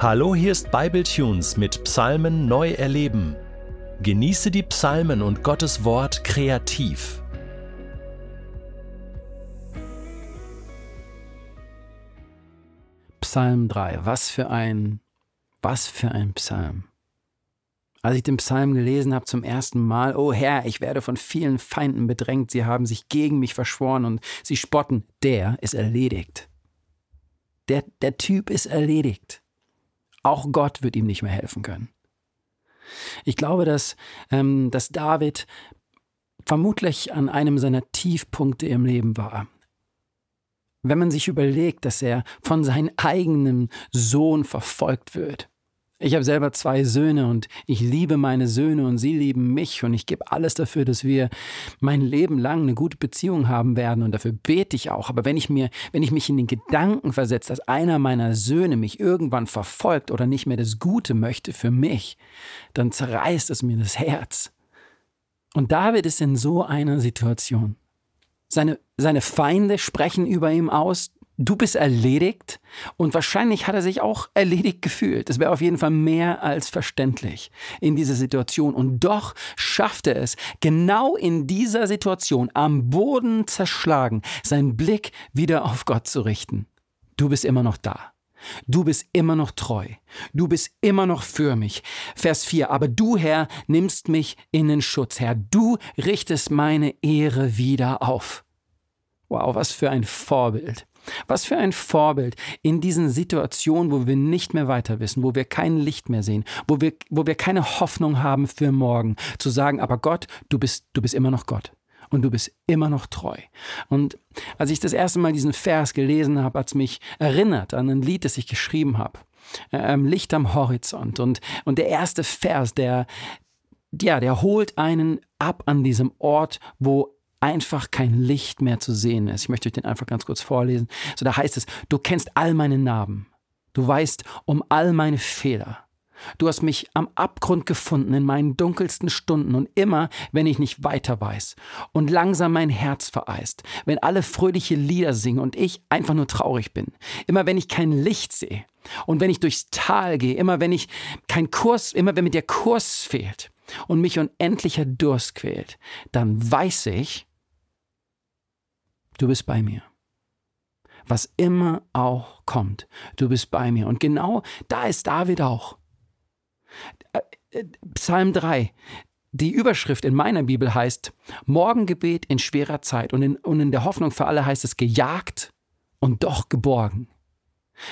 Hallo, hier ist Bibletunes mit Psalmen neu erleben. Genieße die Psalmen und Gottes Wort kreativ. Psalm 3, was für ein, was für ein Psalm. Als ich den Psalm gelesen habe zum ersten Mal, oh Herr, ich werde von vielen Feinden bedrängt, sie haben sich gegen mich verschworen und sie spotten, der ist erledigt. Der, der Typ ist erledigt. Auch Gott wird ihm nicht mehr helfen können. Ich glaube, dass, ähm, dass David vermutlich an einem seiner Tiefpunkte im Leben war. Wenn man sich überlegt, dass er von seinem eigenen Sohn verfolgt wird, ich habe selber zwei Söhne und ich liebe meine Söhne und sie lieben mich und ich gebe alles dafür, dass wir mein Leben lang eine gute Beziehung haben werden und dafür bete ich auch. Aber wenn ich mir, wenn ich mich in den Gedanken versetze, dass einer meiner Söhne mich irgendwann verfolgt oder nicht mehr das Gute möchte für mich, dann zerreißt es mir das Herz. Und David ist in so einer Situation. Seine, seine Feinde sprechen über ihm aus, du bist erledigt und wahrscheinlich hat er sich auch erledigt gefühlt. Das wäre auf jeden Fall mehr als verständlich in dieser Situation. Und doch schafft er es, genau in dieser Situation am Boden zerschlagen, seinen Blick wieder auf Gott zu richten. Du bist immer noch da. Du bist immer noch treu. Du bist immer noch für mich. Vers 4. Aber du, Herr, nimmst mich in den Schutz, Herr. Du richtest meine Ehre wieder auf. Wow, was für ein Vorbild. Was für ein Vorbild in diesen Situationen, wo wir nicht mehr weiter wissen, wo wir kein Licht mehr sehen, wo wir, wo wir keine Hoffnung haben für morgen, zu sagen, aber Gott, du bist, du bist immer noch Gott und du bist immer noch treu. Und als ich das erste Mal diesen Vers gelesen habe, hat es mich erinnert an ein Lied, das ich geschrieben habe. Ähm, Licht am Horizont. Und, und der erste Vers, der, ja, der holt einen ab an diesem Ort, wo einfach kein Licht mehr zu sehen ist. Ich möchte euch den einfach ganz kurz vorlesen. So, da heißt es, du kennst all meine Narben. Du weißt um all meine Fehler. Du hast mich am Abgrund gefunden in meinen dunkelsten Stunden und immer, wenn ich nicht weiter weiß und langsam mein Herz vereist, wenn alle fröhliche Lieder singen und ich einfach nur traurig bin, immer wenn ich kein Licht sehe und wenn ich durchs Tal gehe, immer wenn ich kein Kurs, immer wenn mir der Kurs fehlt und mich unendlicher Durst quält, dann weiß ich, du bist bei mir. Was immer auch kommt, du bist bei mir. Und genau da ist David auch. Äh, äh, Psalm 3, die Überschrift in meiner Bibel heißt Morgengebet in schwerer Zeit und in, und in der Hoffnung für alle heißt es gejagt und doch geborgen.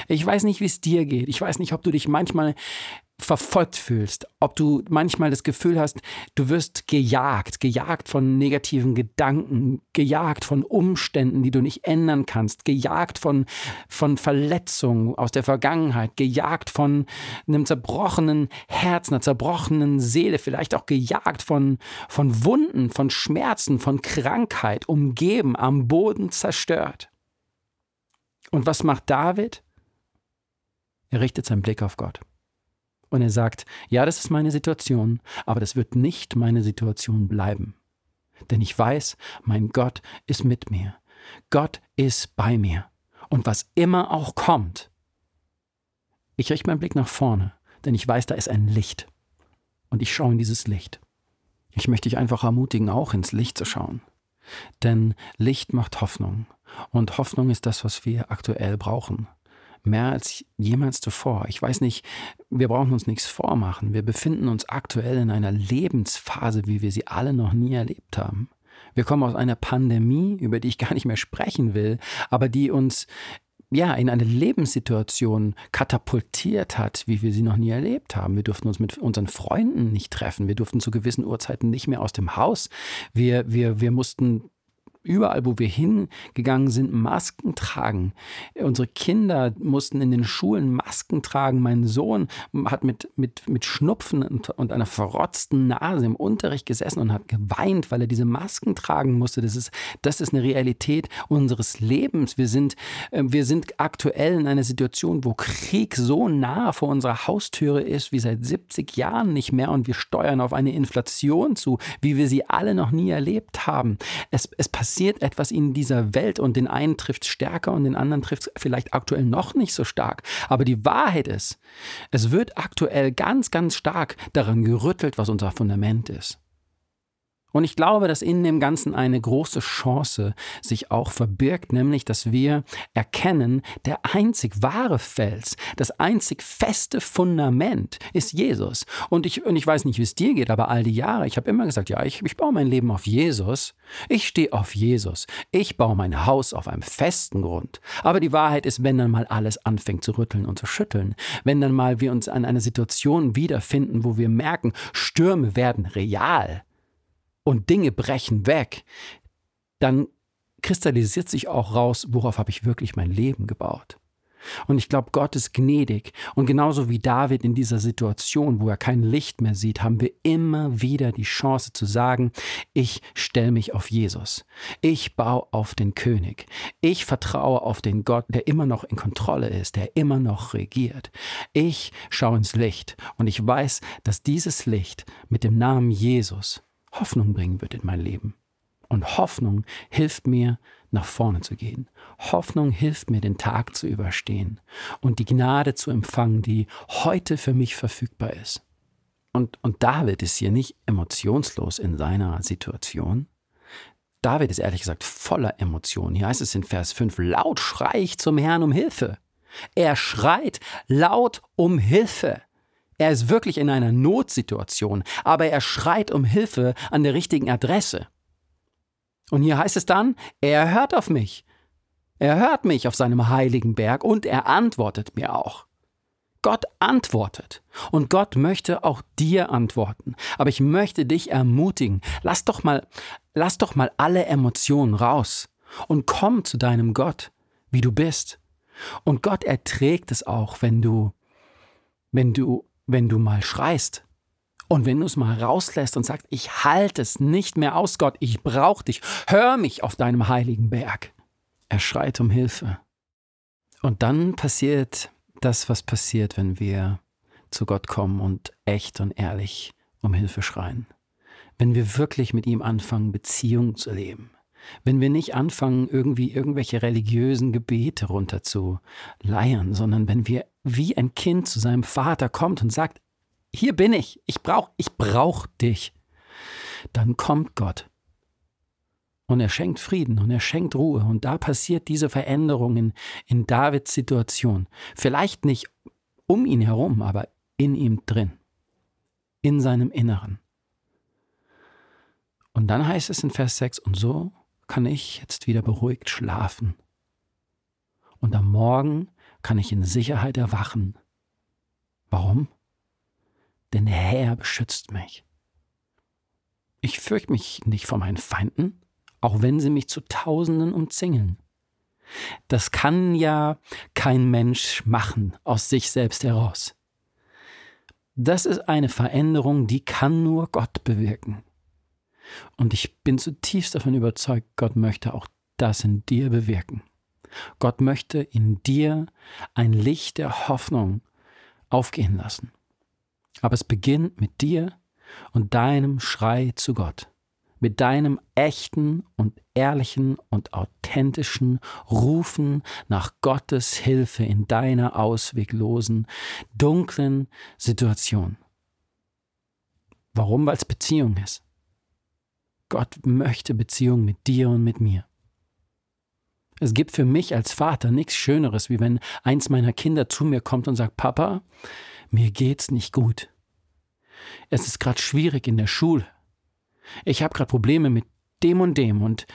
Ich weiß nicht, wie es dir geht. Ich weiß nicht, ob du dich manchmal verfolgt fühlst, ob du manchmal das Gefühl hast, du wirst gejagt, gejagt von negativen Gedanken, gejagt von Umständen, die du nicht ändern kannst, gejagt von, von Verletzungen aus der Vergangenheit, gejagt von einem zerbrochenen Herz, einer zerbrochenen Seele, vielleicht auch gejagt von, von Wunden, von Schmerzen, von Krankheit, umgeben, am Boden zerstört. Und was macht David? Er richtet seinen Blick auf Gott. Und er sagt, ja, das ist meine Situation, aber das wird nicht meine Situation bleiben. Denn ich weiß, mein Gott ist mit mir. Gott ist bei mir. Und was immer auch kommt, ich richte meinen Blick nach vorne, denn ich weiß, da ist ein Licht. Und ich schaue in dieses Licht. Ich möchte dich einfach ermutigen, auch ins Licht zu schauen. Denn Licht macht Hoffnung. Und Hoffnung ist das, was wir aktuell brauchen mehr als jemals zuvor. Ich weiß nicht, wir brauchen uns nichts vormachen. Wir befinden uns aktuell in einer Lebensphase, wie wir sie alle noch nie erlebt haben. Wir kommen aus einer Pandemie, über die ich gar nicht mehr sprechen will, aber die uns ja, in eine Lebenssituation katapultiert hat, wie wir sie noch nie erlebt haben. Wir durften uns mit unseren Freunden nicht treffen. Wir durften zu gewissen Uhrzeiten nicht mehr aus dem Haus. Wir, wir, wir mussten überall, wo wir hingegangen sind, Masken tragen. Unsere Kinder mussten in den Schulen Masken tragen. Mein Sohn hat mit, mit, mit Schnupfen und, und einer verrotzten Nase im Unterricht gesessen und hat geweint, weil er diese Masken tragen musste. Das ist, das ist eine Realität unseres Lebens. Wir sind, äh, wir sind aktuell in einer Situation, wo Krieg so nah vor unserer Haustüre ist wie seit 70 Jahren nicht mehr und wir steuern auf eine Inflation zu, wie wir sie alle noch nie erlebt haben. Es, es passiert passiert etwas in dieser Welt und den einen trifft es stärker und den anderen trifft es vielleicht aktuell noch nicht so stark. Aber die Wahrheit ist, es wird aktuell ganz, ganz stark daran gerüttelt, was unser Fundament ist. Und ich glaube, dass in dem Ganzen eine große Chance sich auch verbirgt, nämlich, dass wir erkennen, der einzig wahre Fels, das einzig feste Fundament ist Jesus. Und ich, und ich weiß nicht, wie es dir geht, aber all die Jahre, ich habe immer gesagt, ja, ich, ich baue mein Leben auf Jesus. Ich stehe auf Jesus. Ich baue mein Haus auf einem festen Grund. Aber die Wahrheit ist, wenn dann mal alles anfängt zu rütteln und zu schütteln, wenn dann mal wir uns an einer Situation wiederfinden, wo wir merken, Stürme werden real, und Dinge brechen weg, dann kristallisiert sich auch raus, worauf habe ich wirklich mein Leben gebaut. Und ich glaube, Gott ist gnädig. Und genauso wie David in dieser Situation, wo er kein Licht mehr sieht, haben wir immer wieder die Chance zu sagen, ich stelle mich auf Jesus. Ich baue auf den König. Ich vertraue auf den Gott, der immer noch in Kontrolle ist, der immer noch regiert. Ich schaue ins Licht und ich weiß, dass dieses Licht mit dem Namen Jesus Hoffnung bringen wird in mein Leben. Und Hoffnung hilft mir, nach vorne zu gehen. Hoffnung hilft mir, den Tag zu überstehen und die Gnade zu empfangen, die heute für mich verfügbar ist. Und, und David ist hier nicht emotionslos in seiner Situation. David ist ehrlich gesagt voller Emotionen. Hier heißt es in Vers 5, laut schrei ich zum Herrn um Hilfe. Er schreit laut um Hilfe. Er ist wirklich in einer Notsituation, aber er schreit um Hilfe an der richtigen Adresse. Und hier heißt es dann, er hört auf mich. Er hört mich auf seinem heiligen Berg und er antwortet mir auch. Gott antwortet. Und Gott möchte auch dir antworten. Aber ich möchte dich ermutigen, lass doch mal, lass doch mal alle Emotionen raus und komm zu deinem Gott, wie du bist. Und Gott erträgt es auch, wenn du, wenn du wenn du mal schreist und wenn du es mal rauslässt und sagst, ich halte es nicht mehr aus, Gott, ich brauche dich, hör mich auf deinem heiligen Berg. Er schreit um Hilfe. Und dann passiert das, was passiert, wenn wir zu Gott kommen und echt und ehrlich um Hilfe schreien. Wenn wir wirklich mit ihm anfangen, Beziehung zu leben. Wenn wir nicht anfangen, irgendwie irgendwelche religiösen Gebete runterzuleiern, sondern wenn wir wie ein Kind zu seinem Vater kommt und sagt, hier bin ich, ich brauch, ich brauch dich, dann kommt Gott. Und er schenkt Frieden und er schenkt Ruhe. Und da passiert diese Veränderung in, in Davids Situation. Vielleicht nicht um ihn herum, aber in ihm drin. In seinem Inneren. Und dann heißt es in Vers 6, und so kann ich jetzt wieder beruhigt schlafen. Und am Morgen kann ich in Sicherheit erwachen. Warum? Denn der Herr beschützt mich. Ich fürchte mich nicht vor meinen Feinden, auch wenn sie mich zu Tausenden umzingeln. Das kann ja kein Mensch machen aus sich selbst heraus. Das ist eine Veränderung, die kann nur Gott bewirken. Und ich bin zutiefst davon überzeugt, Gott möchte auch das in dir bewirken. Gott möchte in dir ein Licht der Hoffnung aufgehen lassen. Aber es beginnt mit dir und deinem Schrei zu Gott, mit deinem echten und ehrlichen und authentischen Rufen nach Gottes Hilfe in deiner ausweglosen, dunklen Situation. Warum? Weil es Beziehung ist. Gott möchte Beziehung mit dir und mit mir. Es gibt für mich als Vater nichts Schöneres, wie wenn eins meiner Kinder zu mir kommt und sagt, Papa, mir geht's nicht gut. Es ist gerade schwierig in der Schule. Ich habe gerade Probleme mit dem und dem und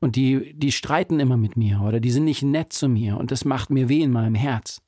und die die streiten immer mit mir oder die sind nicht nett zu mir und das macht mir weh in meinem Herz.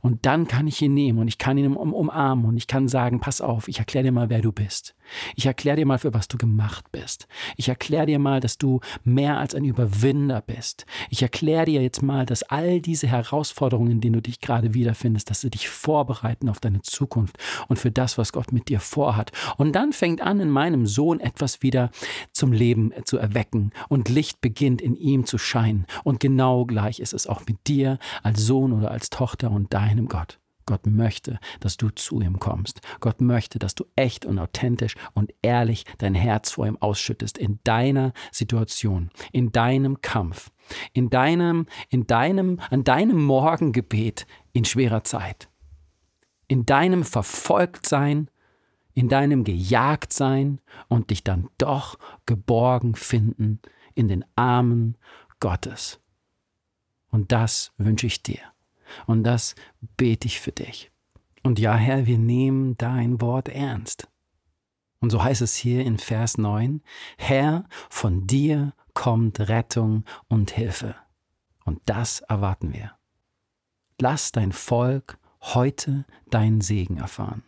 Und dann kann ich ihn nehmen und ich kann ihn um, umarmen und ich kann sagen, pass auf, ich erkläre dir mal, wer du bist. Ich erkläre dir mal, für was du gemacht bist. Ich erkläre dir mal, dass du mehr als ein Überwinder bist. Ich erkläre dir jetzt mal, dass all diese Herausforderungen, in denen du dich gerade wiederfindest, dass sie dich vorbereiten auf deine Zukunft und für das, was Gott mit dir vorhat. Und dann fängt an, in meinem Sohn etwas wieder zum Leben zu erwecken und Licht beginnt in ihm zu scheinen. Und genau gleich ist es auch mit dir als Sohn oder als Tochter und deinem Gott. Gott möchte, dass du zu ihm kommst. Gott möchte, dass du echt und authentisch und ehrlich dein Herz vor ihm ausschüttest in deiner Situation, in deinem Kampf, in deinem, in deinem, an deinem Morgengebet in schwerer Zeit, in deinem Verfolgtsein, in deinem Gejagtsein und dich dann doch geborgen finden in den Armen Gottes. Und das wünsche ich dir. Und das bete ich für dich. Und ja, Herr, wir nehmen dein Wort ernst. Und so heißt es hier in Vers 9, Herr, von dir kommt Rettung und Hilfe. Und das erwarten wir. Lass dein Volk heute deinen Segen erfahren.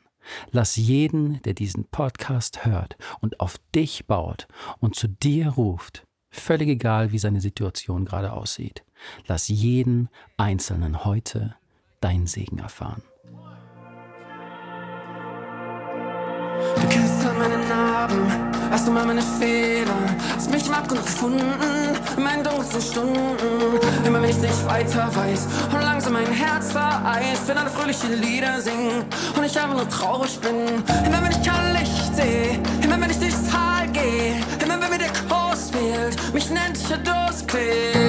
Lass jeden, der diesen Podcast hört und auf dich baut und zu dir ruft, völlig egal, wie seine Situation gerade aussieht, lass jeden Einzelnen heute deinen Segen erfahren. Du kennst all meine Narben, hast du mal meine Fehler, hast mich im Abgrund gefunden, in meinen dunkelsten Stunden. Immer wenn ich nicht weiter weiß und langsam mein Herz vereist, wenn alle fröhliche Lieder singen und ich einfach nur traurig bin. Immer wenn ich kein Licht sehe, immer wenn ich durchs Tal gehe, fehlt, mich nennt ich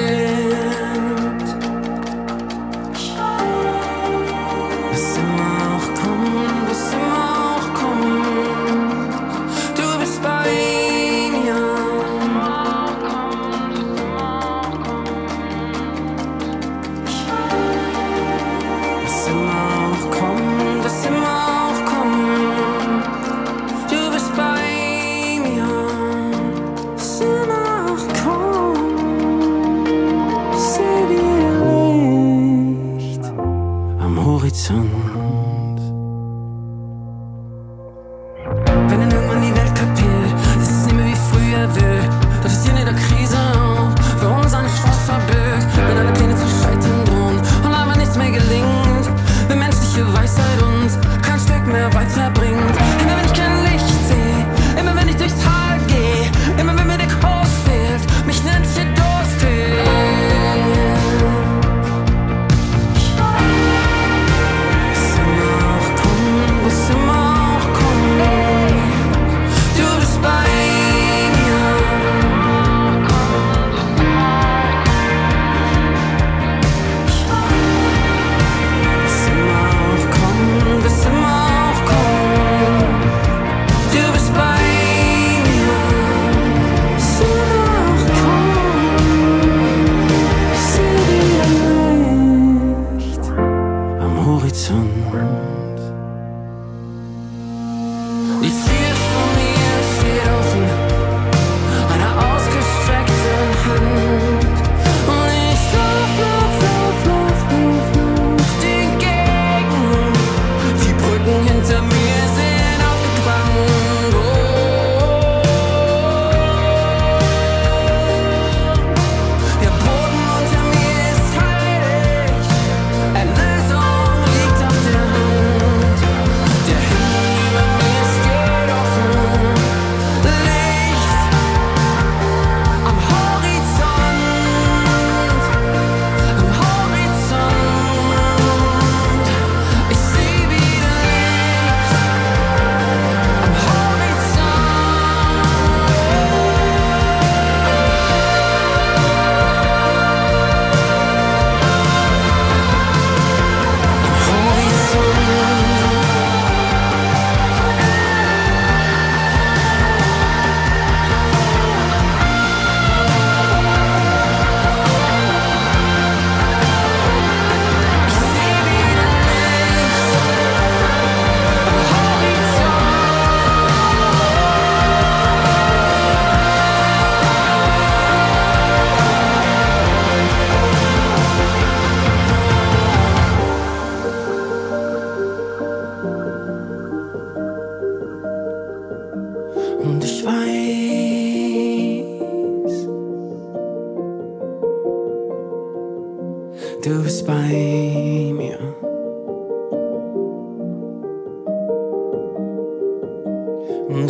Und